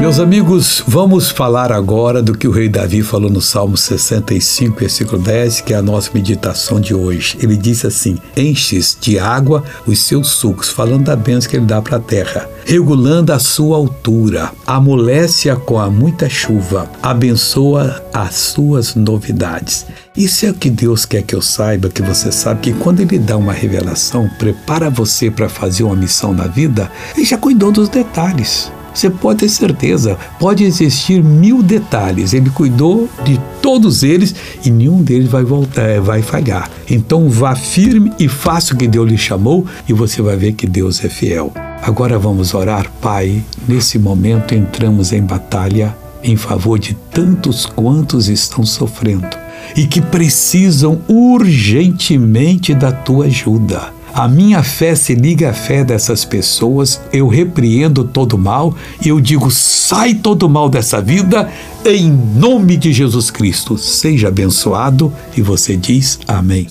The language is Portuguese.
Meus amigos, vamos falar agora do que o rei Davi falou no Salmo 65, versículo 10, que é a nossa meditação de hoje. Ele disse assim: Enches de água os seus sucos, falando da bênção que ele dá para a terra, regulando a sua altura, amolece-a com a muita chuva, abençoa as suas novidades. Isso é o que Deus quer que eu saiba, que você sabe que quando Ele dá uma revelação, prepara você para fazer uma missão na vida, Ele já cuidou dos detalhes. Você pode ter certeza, pode existir mil detalhes. Ele cuidou de todos eles e nenhum deles vai voltar, é, vai falhar. Então vá firme e faça o que Deus lhe chamou e você vai ver que Deus é fiel. Agora vamos orar, Pai. Nesse momento entramos em batalha em favor de tantos quantos estão sofrendo e que precisam urgentemente da tua ajuda. A minha fé se liga à fé dessas pessoas, eu repreendo todo mal e eu digo: sai todo mal dessa vida, em nome de Jesus Cristo. Seja abençoado e você diz amém.